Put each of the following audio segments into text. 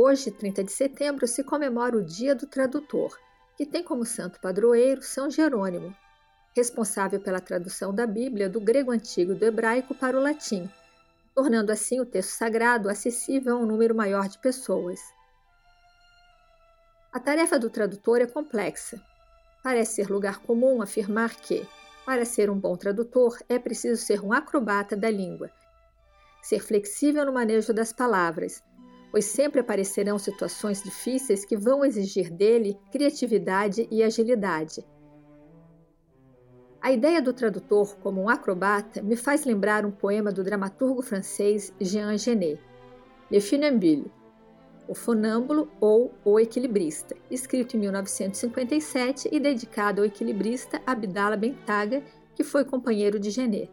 Hoje, 30 de setembro, se comemora o Dia do Tradutor, que tem como santo padroeiro São Jerônimo, responsável pela tradução da Bíblia do grego antigo do hebraico para o latim, tornando assim o texto sagrado acessível a um número maior de pessoas. A tarefa do tradutor é complexa. Parece ser lugar comum afirmar que, para ser um bom tradutor, é preciso ser um acrobata da língua, ser flexível no manejo das palavras, pois sempre aparecerão situações difíceis que vão exigir dele criatividade e agilidade. A ideia do tradutor como um acrobata me faz lembrar um poema do dramaturgo francês Jean Genet, Le Funambule, o Fonâmbulo ou O Equilibrista, escrito em 1957 e dedicado ao equilibrista Abdallah Bentaga, que foi companheiro de Genet.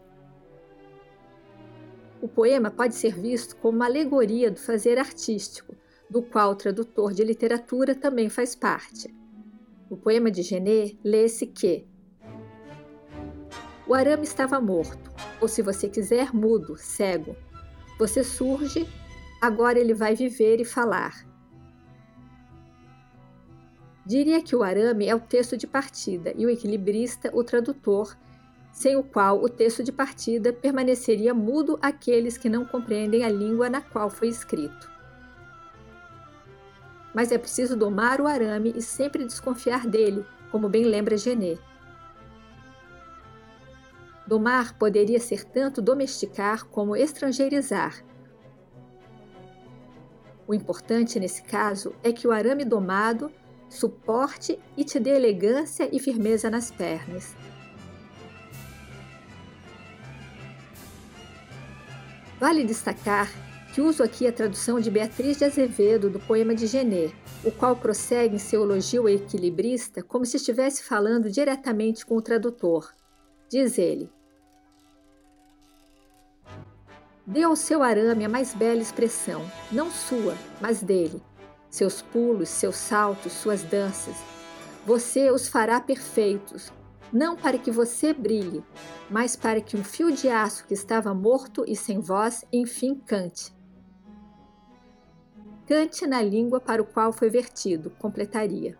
O poema pode ser visto como uma alegoria do fazer artístico, do qual o tradutor de literatura também faz parte. O poema de Genet lê-se que o arame estava morto, ou se você quiser, mudo, cego. Você surge, agora ele vai viver e falar. Diria que o arame é o texto de partida e o equilibrista o tradutor, sem o qual o texto de partida permaneceria mudo àqueles que não compreendem a língua na qual foi escrito. Mas é preciso domar o arame e sempre desconfiar dele, como bem lembra Genet. Domar poderia ser tanto domesticar como estrangeirizar. O importante nesse caso é que o arame domado suporte e te dê elegância e firmeza nas pernas. Vale destacar que uso aqui a tradução de Beatriz de Azevedo do poema de Genet, o qual prossegue em seu elogio equilibrista como se estivesse falando diretamente com o tradutor. Diz ele: Dê ao seu arame a mais bela expressão, não sua, mas dele. Seus pulos, seus saltos, suas danças. Você os fará perfeitos, não para que você brilhe, mas para que um fio de aço que estava morto e sem voz, enfim, cante. Cante na língua para o qual foi vertido, completaria.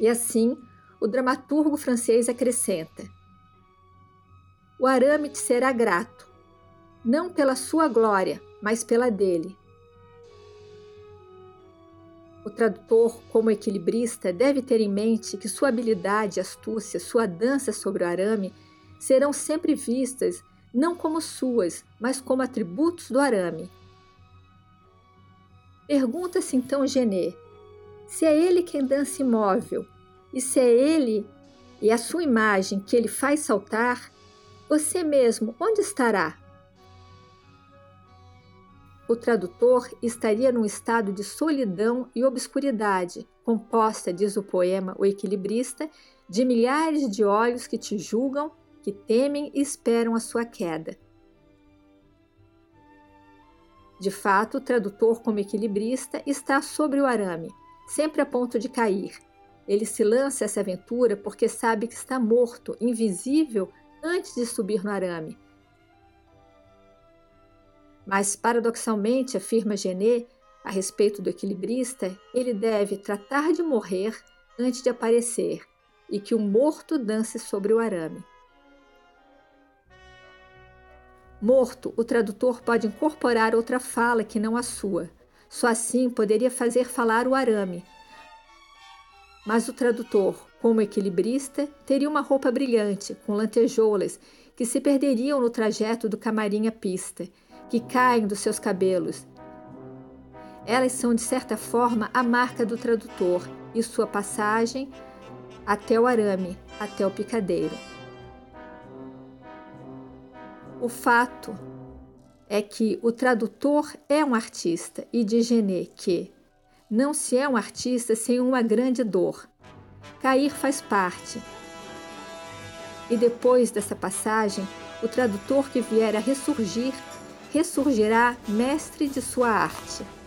E assim, o dramaturgo francês acrescenta: O arame te será grato, não pela sua glória, mas pela dele. O tradutor, como equilibrista, deve ter em mente que sua habilidade, astúcia, sua dança sobre o arame serão sempre vistas não como suas, mas como atributos do arame. Pergunta-se então Genet se é ele quem dança imóvel e se é ele e a sua imagem que ele faz saltar, você mesmo onde estará? O tradutor estaria num estado de solidão e obscuridade, composta, diz o poema O Equilibrista, de milhares de olhos que te julgam, que temem e esperam a sua queda. De fato, o tradutor, como equilibrista, está sobre o arame, sempre a ponto de cair. Ele se lança essa aventura porque sabe que está morto, invisível, antes de subir no arame mas, paradoxalmente, afirma Genet, a respeito do equilibrista, ele deve tratar de morrer antes de aparecer e que o morto dance sobre o arame. Morto, o tradutor pode incorporar outra fala que não a sua. Só assim poderia fazer falar o arame. Mas o tradutor, como equilibrista, teria uma roupa brilhante, com lantejoulas, que se perderiam no trajeto do camarim à pista que caem dos seus cabelos. Elas são, de certa forma, a marca do tradutor e sua passagem até o arame, até o picadeiro. O fato é que o tradutor é um artista e de Genet que não se é um artista sem uma grande dor. Cair faz parte. E depois dessa passagem, o tradutor que vier a ressurgir ressurgirá mestre de sua arte.